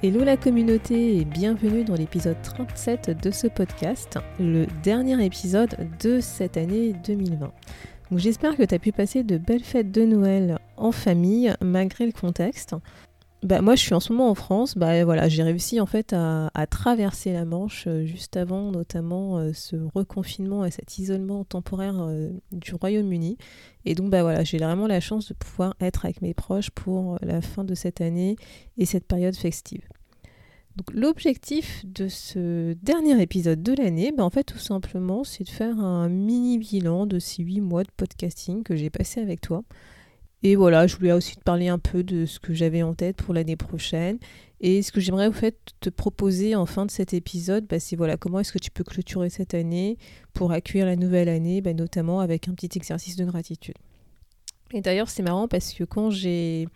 Hello la communauté et bienvenue dans l'épisode 37 de ce podcast, le dernier épisode de cette année 2020. j'espère que tu as pu passer de belles fêtes de Noël en famille malgré le contexte. Bah, moi je suis en ce moment en France, bah voilà, j'ai réussi en fait à, traverser la Manche euh, juste avant notamment euh, ce reconfinement et cet isolement temporaire euh, du Royaume-Uni. Et donc bah voilà, j'ai vraiment la chance de pouvoir être avec mes proches pour la fin de cette année et cette période festive. Donc l'objectif de ce dernier épisode de l'année, bah en fait tout simplement c'est de faire un mini bilan de ces 8 mois de podcasting que j'ai passé avec toi. Et voilà, je voulais aussi te parler un peu de ce que j'avais en tête pour l'année prochaine. Et ce que j'aimerais en fait te proposer en fin de cet épisode, bah, c'est voilà, comment est-ce que tu peux clôturer cette année pour accueillir la nouvelle année, bah, notamment avec un petit exercice de gratitude. Et d'ailleurs, c'est marrant parce que quand j'ai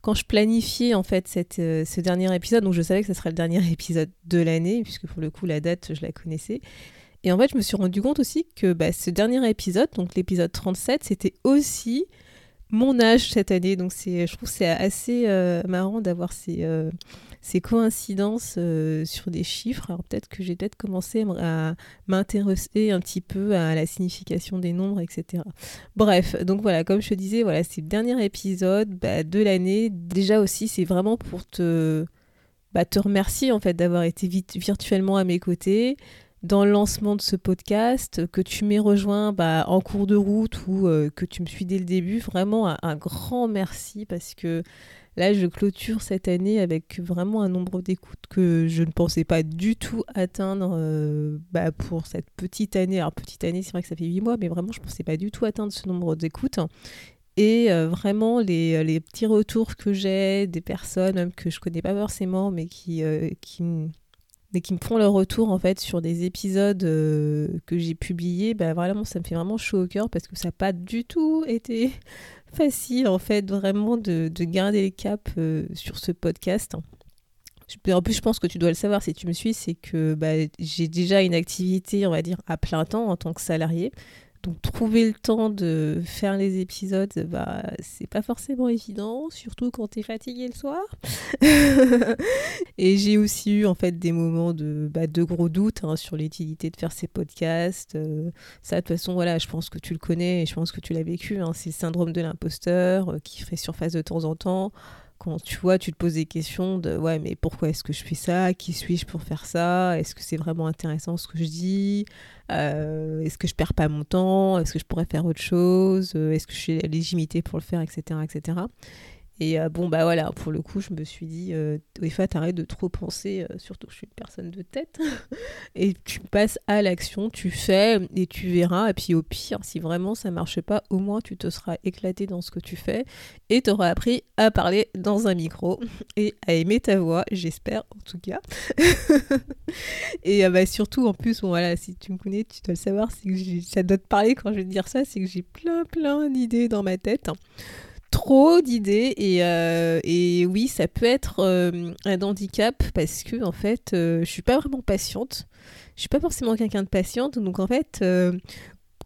quand je planifiais en fait euh, ce dernier épisode, donc je savais que ce serait le dernier épisode de l'année, puisque pour le coup la date je la connaissais. Et en fait, je me suis rendu compte aussi que bah, ce dernier épisode, donc l'épisode 37, c'était aussi mon âge cette année. Donc je trouve c'est assez euh, marrant d'avoir ces, euh, ces coïncidences euh, sur des chiffres. Alors peut-être que j'ai peut-être commencé à m'intéresser un petit peu à la signification des nombres, etc. Bref, donc voilà, comme je te disais, voilà, c'est le dernier épisode bah, de l'année. Déjà aussi, c'est vraiment pour te, bah, te remercier en fait d'avoir été virtuellement à mes côtés dans le lancement de ce podcast, que tu m'aies rejoint bah, en cours de route ou euh, que tu me suis dès le début. Vraiment un, grand merci parce que là, je clôture cette année avec vraiment un nombre d'écoutes que je ne pensais pas du tout atteindre euh, bah, pour cette petite année. Alors, petite année, c'est vrai que ça fait 8 mois, mais vraiment, je ne pensais pas du tout atteindre ce nombre d'écoutes. Et euh, vraiment, les, petits retours que j'ai des personnes que je connais pas forcément, mais qui, qui, et qui me font leur retour en fait sur des épisodes euh, que j'ai publiés, bah vraiment ça me fait vraiment chaud au cœur parce que ça n'a pas du tout été facile en fait vraiment de, de garder le cap euh, sur ce podcast. En plus, je pense que tu dois le savoir si tu me suis, c'est que bah, j'ai déjà une activité, on va dire, à plein temps en tant que salarié. Donc trouver le temps de faire les épisodes, bah c'est pas forcément évident, surtout quand t'es fatigué le soir. et j'ai aussi eu en fait des moments de, bah, de gros doutes hein, sur l'utilité de faire ces podcasts. Euh, ça de toute façon voilà, je pense que tu le connais et je pense que tu l'as vécu. Hein, c'est le syndrome de l'imposteur euh, qui fait surface de temps en temps quand tu vois, tu te poses des questions de ouais, mais pourquoi est-ce que je fais ça? Qui suis-je pour faire ça? Est-ce que c'est vraiment intéressant ce que je dis? Euh, Est-ce que je perds pas mon temps? Est-ce que je pourrais faire autre chose? Est-ce que je suis légitimité pour le faire, etc., etc. Et euh, bon, bah voilà, pour le coup, je me suis dit, euh, t'arrête de trop penser, euh, surtout que je suis une personne de tête, et tu passes à l'action, tu fais, et tu verras. Et puis au pire, si vraiment ça marche pas, au moins tu te seras éclaté dans ce que tu fais, et tu auras appris à parler dans un micro, et à aimer ta voix, j'espère en tout cas. et euh, bah, surtout, en plus, bon, voilà, si tu me connais, tu dois le savoir, que ça doit te parler quand je vais dire ça, c'est que j'ai plein, plein d'idées dans ma tête trop d'idées et, euh, et, oui ça peut être euh, un handicap parce que en fait euh, je suis pas vraiment patiente. Je suis pas forcément quelqu'un de patiente donc en fait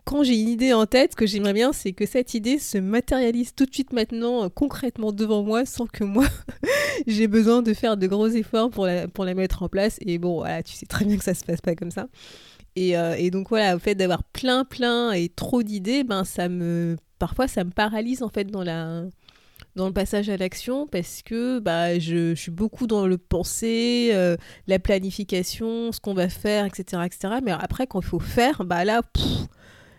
quand j'ai une idée en tête ce que j'aimerais bien c'est que cette idée se matérialise tout de suite maintenant concrètement devant moi sans que moi j'ai besoin de faire de gros efforts pour la, pour la mettre en place. Et bon voilà tu sais très bien que ça se passe pas comme ça et, et donc voilà, au fait d'avoir plein, plein et trop d'idées, ben ça me parfois ça me paralyse en fait dans la dans le passage à l'action parce que bah, je, suis beaucoup dans le penser, euh, la planification, ce qu'on va faire, etc., etc. Mais après, quand il faut faire, bah là,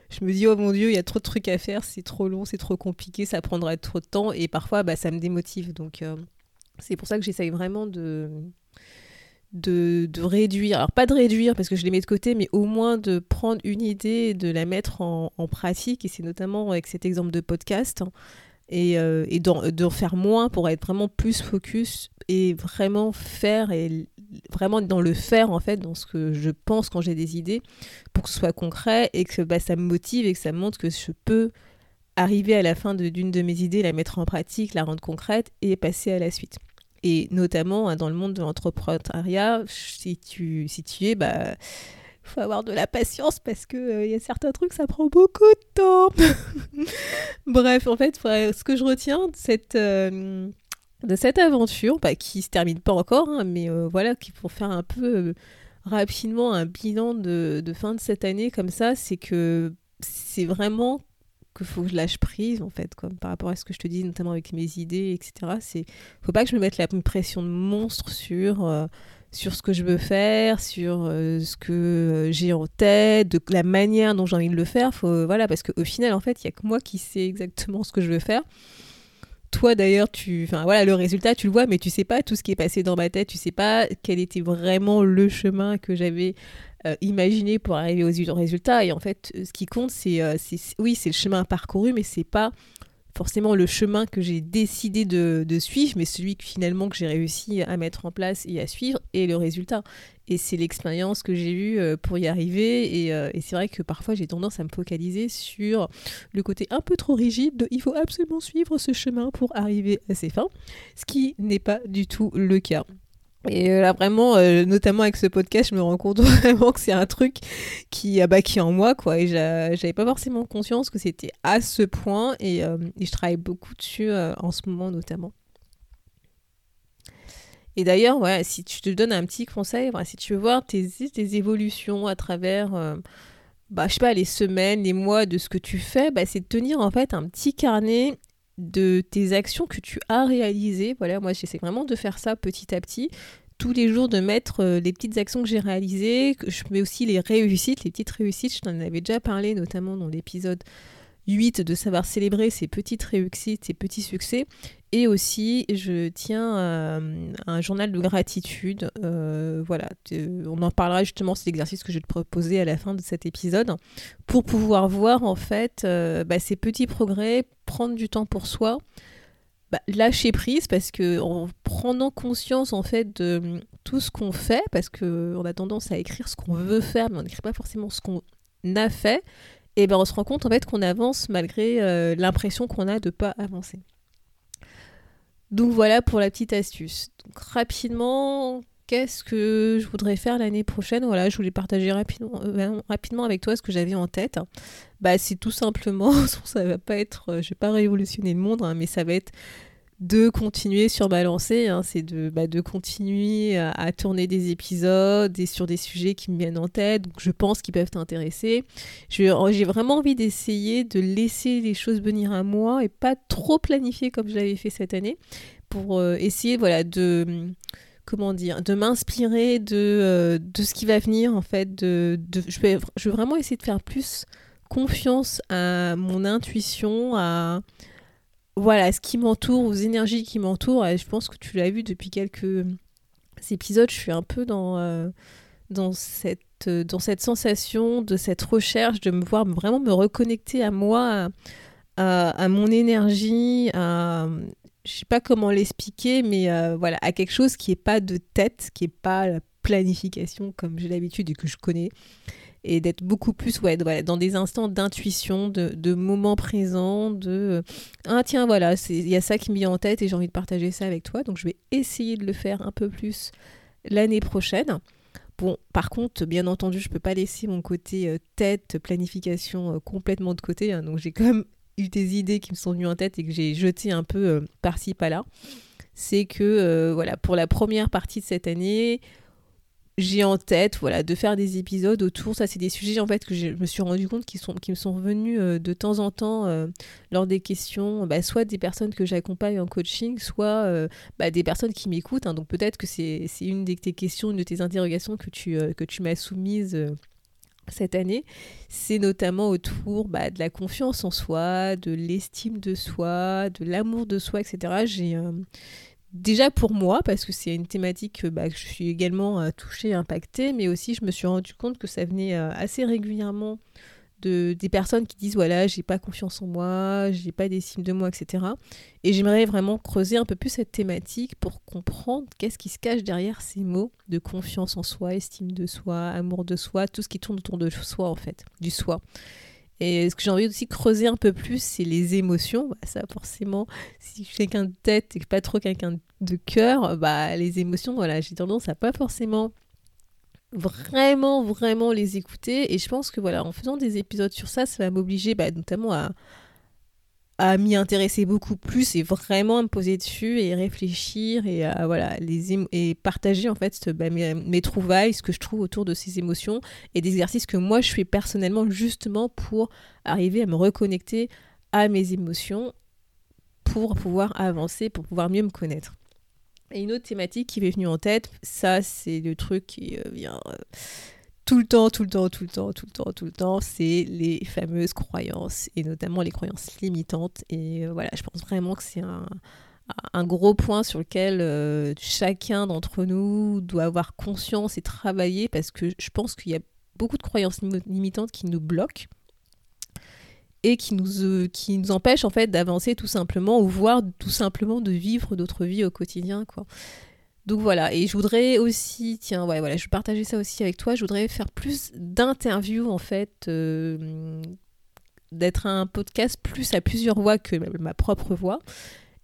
je me dis, oh mon Dieu, il y a trop de trucs à faire, c'est trop long, c'est trop compliqué, ça prendrait trop de temps. Et parfois, bah, ça me démotive. Donc, euh, c'est pour ça que j'essaye vraiment de, de, réduire, alors pas de réduire parce que je les mets de côté, mais au moins de prendre une idée et de la mettre en, pratique. Et c'est notamment avec cet exemple de podcast et, euh, d'en faire moins pour être vraiment plus focus et vraiment faire et vraiment dans le faire en fait, dans ce que je pense quand j'ai des idées, pour que ce soit concret et que bah, ça me motive et que ça me montre que je peux arriver à la fin d'une de, mes idées, la mettre en pratique, la rendre concrète et passer à la suite. Et notamment hein, dans le monde de l'entrepreneuriat, si tu, si tu es, bah, faut avoir de la patience parce que il euh, y a certains trucs, ça prend beaucoup de temps. Bref, en fait, ce que je retiens de cette, euh, de cette aventure, bah, qui se termine pas encore, hein, mais euh, voilà, qui pour faire un peu rapidement un bilan de, de, fin de cette année comme ça, c'est que c'est vraiment qu'il faut que je lâche prise en fait comme par rapport à ce que je te dis notamment avec mes idées etc c'est faut pas que je me mette la pression de monstre sur sur ce que je veux faire, sur euh, ce que euh, j'ai en tête, de la manière dont j'ai envie de le faire. Faut, voilà, parce qu'au final, en fait, il n'y a que moi qui sais exactement ce que je veux faire. Toi d'ailleurs, tu, enfin voilà, le résultat, tu le vois, mais tu sais pas tout ce qui est passé dans ma tête. Tu sais pas quel était vraiment le chemin que j'avais euh, pour arriver aux résultats. Et en fait, ce qui compte, c'est, oui, c'est le chemin parcouru, mais c'est pas forcément le chemin que j'ai décidé de, suivre, mais celui finalement que j'ai réussi à mettre en place et à suivre, et le résultat. Et c'est l'expérience que j'ai eue euh, pour y arriver. Euh, et, c'est vrai que parfois j'ai tendance à me focaliser sur le côté un peu trop rigide de il faut absolument suivre ce chemin pour arriver à ses fins, ce qui n'est pas du tout le cas. Et euh, là, vraiment, euh, notamment avec ce podcast, je me rends compte vraiment que c'est un truc qui, a qui en moi, quoi. Et j'avais pas forcément conscience que c'était à ce point. Et, euh, je travaille beaucoup dessus en ce moment, notamment. Et d'ailleurs, voilà, si tu te donnes un petit conseil, si tu veux voir tes, tes évolutions à travers, bah, je sais pas, les semaines, les mois de ce que tu fais, bah, c'est de tenir en fait un petit carnet de tes actions que tu as réalisées. Voilà, moi j'essaie vraiment de faire ça petit à petit. Tous les jours de mettre euh, les petites actions que j'ai réalisées, je mets aussi les réussites, les petites réussites, je t'en avais déjà parlé notamment dans l'épisode 8 de savoir célébrer ses petites réussites, ses petits succès. Et aussi, je tiens euh, un journal de gratitude. Euh, voilà, on en parlera justement, c'est l'exercice que je vais te proposer à la fin de cet épisode, pour pouvoir voir en fait euh, bah, ces petits progrès, prendre du temps pour soi, bah, lâcher prise, parce que en prenant conscience en fait de tout ce qu'on fait, parce qu'on a tendance à écrire ce qu'on veut faire, mais on n'écrit pas forcément ce qu'on a fait, et ben on se rend compte en fait qu'on avance malgré l'impression qu'on a de pas avancer. Donc voilà pour la petite astuce. Rapidement, qu'est-ce que je voudrais faire l'année prochaine? Voilà, je voulais partager rapidement, euh, rapidement avec toi ce que j'avais en tête. Bah c'est tout simplement, ça va pas être, euh, je vais pas révolutionner le monde, hein, mais ça va être de continuer sur ma lancée, hein, c'est de, bah, de continuer à, tourner des épisodes et sur des sujets qui me viennent en tête, donc je pense qu'ils peuvent t'intéresser. J'ai vraiment envie d'essayer de laisser les choses venir à moi et pas trop planifier comme je l'avais fait cette année, pour euh, essayer voilà, de comment dire, de m'inspirer de, euh, de ce qui va venir en fait. De, je, vais, je vais vraiment essayer de faire plus confiance à mon intuition, à voilà, ce qui m'entoure, aux énergies qui m'entourent. Je pense que tu l'as vu depuis quelques épisodes, je suis un peu dans, euh, dans, cette, sensation, de cette recherche, de me voir vraiment me reconnecter à moi, à, mon énergie, à, je sais pas comment l'expliquer, mais euh, voilà, à quelque chose qui n'est pas de tête, qui n'est pas la planification comme j'ai l'habitude et que je connais et d'être beaucoup plus ouais, dans des instants d'intuition, de, de moments présents, de ah tiens voilà, il y a ça qui me vient en tête et j'ai envie de partager ça avec toi. Donc je vais essayer de le faire un peu plus l'année prochaine. Bon, par contre, bien entendu, je peux pas laisser mon côté euh, tête, planification euh, complètement de côté. Hein. donc j'ai quand même eu des idées qui me sont venues en tête et que j'ai jeté un peu euh, par-ci par-là. C'est que voilà, pour la première partie de cette année, j'ai en tête voilà de faire des épisodes autour ça c'est des sujets en fait que je me suis rendu compte qui sont me sont revenus euh, de temps en temps euh, lors des questions bah, soit des personnes que j'accompagne en coaching soit euh, bah, des personnes qui m'écoutent hein. donc peut-être que c'est une de tes questions une de tes interrogations que tu que tu m'as soumise cette année, c'est notamment autour bah, de la confiance en soi, de l'estime de soi, de l'amour de soi, etc. J'ai déjà pour moi, parce que c'est une thématique bah, que je suis également euh, touchée, impactée, mais aussi je me suis rendu compte que ça venait euh, assez régulièrement de, des personnes qui disent voilà, j'ai pas confiance en moi, j'ai pas d'estime de moi, etc. Et j'aimerais vraiment creuser un peu plus cette thématique pour comprendre qu'est-ce qui se cache derrière ces mots de confiance en soi, estime de soi, amour de soi, tout ce qui tourne autour de soi en fait, du soi. Et ce que j'ai envie aussi creuser un peu plus, c'est les émotions. Bah, ça, forcément, si je suis quelqu'un de tête et pas trop quelqu'un de cœur, bah, les émotions, voilà, j'ai tendance à pas forcément vraiment, vraiment les écouter. Et je pense que voilà, en faisant des épisodes sur ça, ça va m'obliger bah, notamment à, à m'y intéresser beaucoup plus et vraiment à me poser dessus et réfléchir et à, voilà les et partager en fait bah, mes, trouvailles, ce que je trouve autour de ces émotions et des exercices que moi je fais personnellement justement pour arriver à me reconnecter à mes émotions pour pouvoir avancer, pour pouvoir mieux me connaître. Et une autre thématique qui m'est venue en tête, ça c'est le truc qui euh, vient euh, tout le temps, tout le temps, tout le temps, tout le temps, tout le temps, c'est les fameuses croyances, et notamment les croyances limitantes. Et euh, voilà, je pense vraiment que c'est un, gros point sur lequel chacun d'entre nous doit avoir conscience et travailler, parce que je pense qu'il y a beaucoup de croyances limitantes qui nous bloquent et qui nous, euh, qui nous empêche en fait d'avancer tout simplement ou voire tout simplement de vivre notre vie au quotidien quoi. Donc voilà, et je voudrais aussi, tiens, ouais, voilà, je vais partager ça aussi avec toi. Je voudrais faire plus d'interviews en fait, euh, d'être un podcast plus à plusieurs voix que ma propre voix.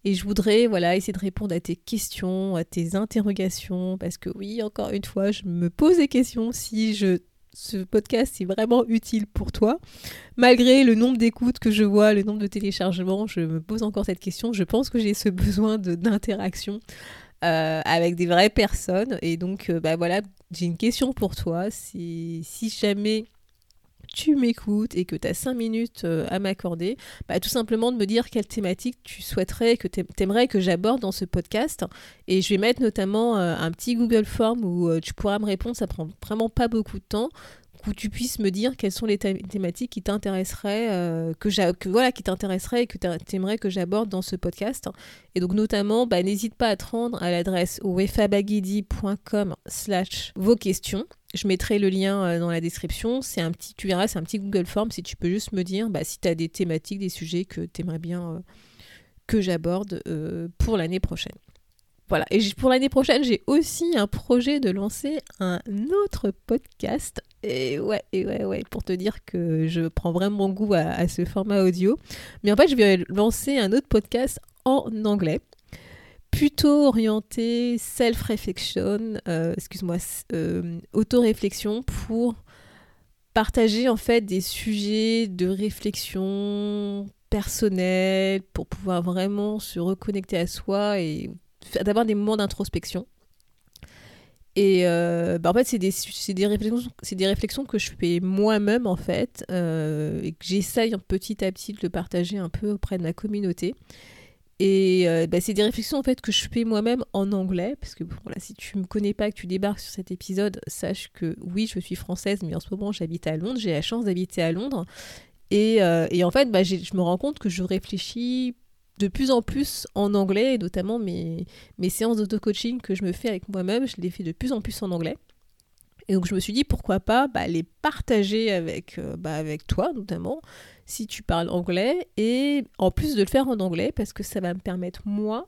Et je voudrais voilà essayer de répondre à tes questions, à tes interrogations, parce que oui, encore une fois, je me pose des questions si je ce podcast est vraiment utile pour toi. Malgré le nombre d'écoutes que je vois, le nombre de téléchargements, je me pose encore cette question. Je pense que j'ai ce besoin d'interaction euh, avec des vraies personnes. Et donc, euh, bah voilà, j'ai une question pour toi. Si, si jamais tu m'écoutes et que tu as 5 minutes euh, à m'accorder, bah, tout simplement de me dire quelle thématique tu souhaiterais, que tu aimerais que j'aborde dans ce podcast. Et je vais mettre notamment un petit Google Form où tu pourras me répondre, ça prend vraiment pas beaucoup de temps où tu puisses me dire quelles sont les thématiques qui t'intéresseraient, que, voilà, qui t'intéresseraient et que que j'aborde dans ce podcast. Et donc notamment, bah, n'hésite pas à te rendre à l'adresse wefabagidi.com slash vos questions. Je mettrai le lien euh, dans la description. C'est un petit, tu verras, c'est un petit Google Form si tu peux juste me dire bah, si tu as des thématiques, des sujets que tu aimerais bien euh, que j'aborde euh, pour l'année prochaine. Voilà, et pour l'année prochaine, j'ai aussi un projet de lancer un autre podcast. Et ouais, et ouais, ouais, pour te dire que je prends vraiment goût à, ce format audio. Mais en fait, je vais lancer un autre podcast en anglais plutôt orienté self-reflection, euh, excuse-moi, euh, auto-réflexion pour partager en fait des sujets de réflexion personnelle pour pouvoir vraiment se reconnecter à soi et d'avoir des moments d'introspection. Et euh, bah, en fait, c'est des, réflexions, que je fais moi-même en fait et que j'essaye petit à petit de partager un peu auprès de ma communauté. Et euh, bah, c'est des réflexions en fait que je fais moi-même en anglais, parce que si tu me connais pas, que tu débarques sur cet épisode, sache que oui, je suis française, mais en ce moment j'habite à Londres, j'ai la chance d'habiter à Londres. Et, euh, et en fait, bah, je me rends compte que je réfléchis de plus en plus en anglais, et notamment mes, séances d'auto-coaching que je me fais avec moi-même, je les fais de plus en plus en anglais. Et donc je me suis dit pourquoi pas bah, les partager avec, euh, bah, avec toi notamment si tu parles anglais et en plus de le faire en anglais parce que ça va me permettre moi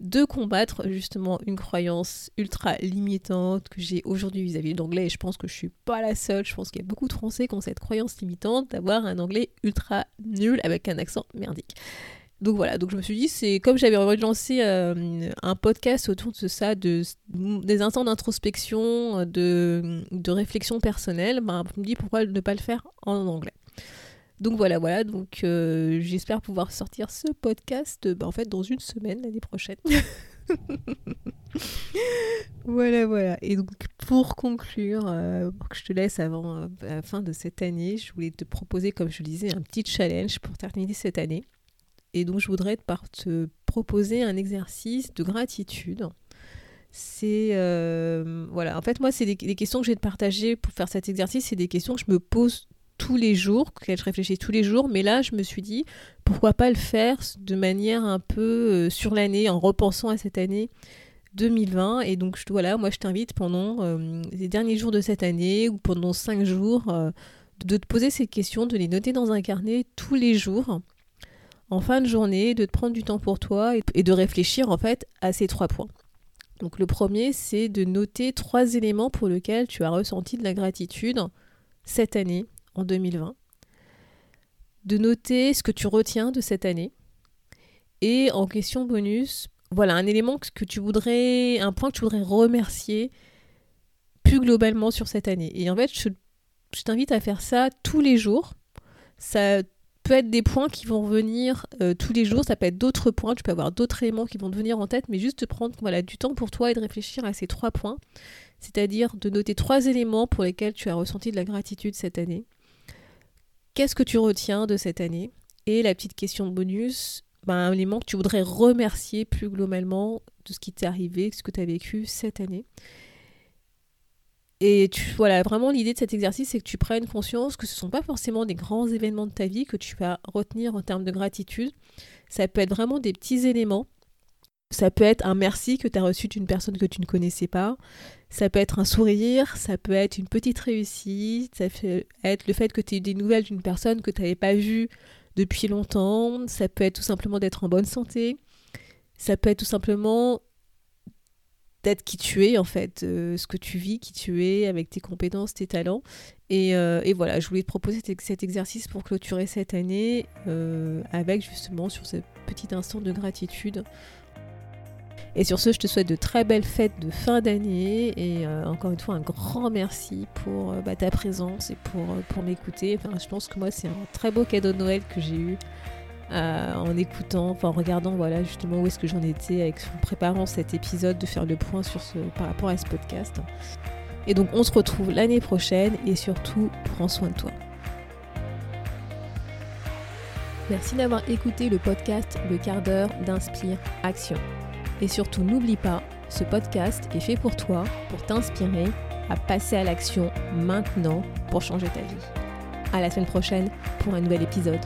de combattre justement une croyance ultra limitante que j'ai aujourd'hui vis-à-vis de l'anglais et je pense que je suis pas la seule, je pense qu'il y a beaucoup de Français qui ont cette croyance limitante d'avoir un anglais ultra nul avec un accent merdique. Donc voilà, donc je me suis dit, c'est comme j'avais envie de lancer euh, un podcast autour de ça, de, des instants d'introspection, de, de réflexion personnelle, ben, je me dis pourquoi ne pas le faire en anglais? Donc voilà, voilà, donc euh, j'espère pouvoir sortir ce podcast ben, en fait dans une semaine l'année prochaine. voilà, voilà. Et donc pour conclure, euh, que je te laisse avant la fin de cette année, je voulais te proposer, comme je le disais, un petit challenge pour terminer cette année. Et donc, je voudrais te proposer un exercice de gratitude. C'est. Euh, voilà, en fait, moi, c'est des, questions que j'ai de partager pour faire cet exercice. C'est des questions que je me pose tous les jours, que je réfléchis tous les jours. Mais là, je me suis dit, pourquoi pas le faire de manière un peu euh, sur l'année, en repensant à cette année 2020. Et donc, voilà, moi, je t'invite pendant euh, les derniers jours de cette année ou pendant cinq jours de te poser ces questions, de les noter dans un carnet tous les jours, en fin de journée, de te prendre du temps pour toi et de réfléchir en fait à ces trois points. Donc le premier, c'est de noter trois éléments pour lesquels tu as ressenti de la gratitude cette année, en 2020. De noter ce que tu retiens de cette année. Et en question bonus, voilà, un élément que tu voudrais, un point que tu voudrais remercier plus globalement sur cette année. Et en fait, je, je t'invite à faire ça tous les jours. Ça peut être des points qui vont venir euh, tous les jours, ça peut être d'autres points, tu peux avoir d'autres éléments qui vont te venir en tête, mais juste prendre voilà, du temps pour toi et de réfléchir à ces trois points, c'est-à-dire de noter trois éléments pour lesquels tu as ressenti de la gratitude cette année. Qu'est-ce que tu retiens de cette année? Et la petite question bonus, ben, un élément que tu voudrais remercier plus globalement de ce qui t'est arrivé, ce que tu as vécu cette année. Et tu, voilà, vraiment l'idée de cet exercice, c'est que tu prennes conscience que ce ne sont pas forcément des grands événements de ta vie que tu vas retenir en termes de gratitude. Ça peut être vraiment des petits éléments. Ça peut être un merci que tu as reçu d'une personne que tu ne connaissais pas. Ça peut être un sourire, ça peut être une petite réussite, ça peut être le fait que tu aies eu des nouvelles d'une personne que tu n'avais pas vue depuis longtemps. Ça peut être tout simplement d'être en bonne santé. Ça peut être tout simplement d'être qui tu es en fait, euh, ce que tu vis, qui tu es, avec tes compétences, tes talents. Et, euh, voilà, je voulais te proposer cet, exercice pour clôturer cette année euh, avec justement sur ce petit instant de gratitude. Et sur ce, je te souhaite de très belles fêtes de fin d'année et encore une fois un grand merci pour bah, ta présence et pour, pour m'écouter. Enfin, je pense que moi c'est un très beau cadeau de Noël que j'ai eu euh, en écoutant, en regardant voilà justement où est-ce que j'en étais en préparant cet épisode, de faire le point sur ce, par rapport à ce podcast. Et donc on se retrouve l'année prochaine et surtout prends soin de toi. Merci d'avoir écouté le podcast Le quart d'heure d'Inspire Action. Et surtout n'oublie pas, ce podcast est fait pour toi, pour t'inspirer à passer à l'action maintenant pour changer ta vie. À la semaine prochaine pour un nouvel épisode.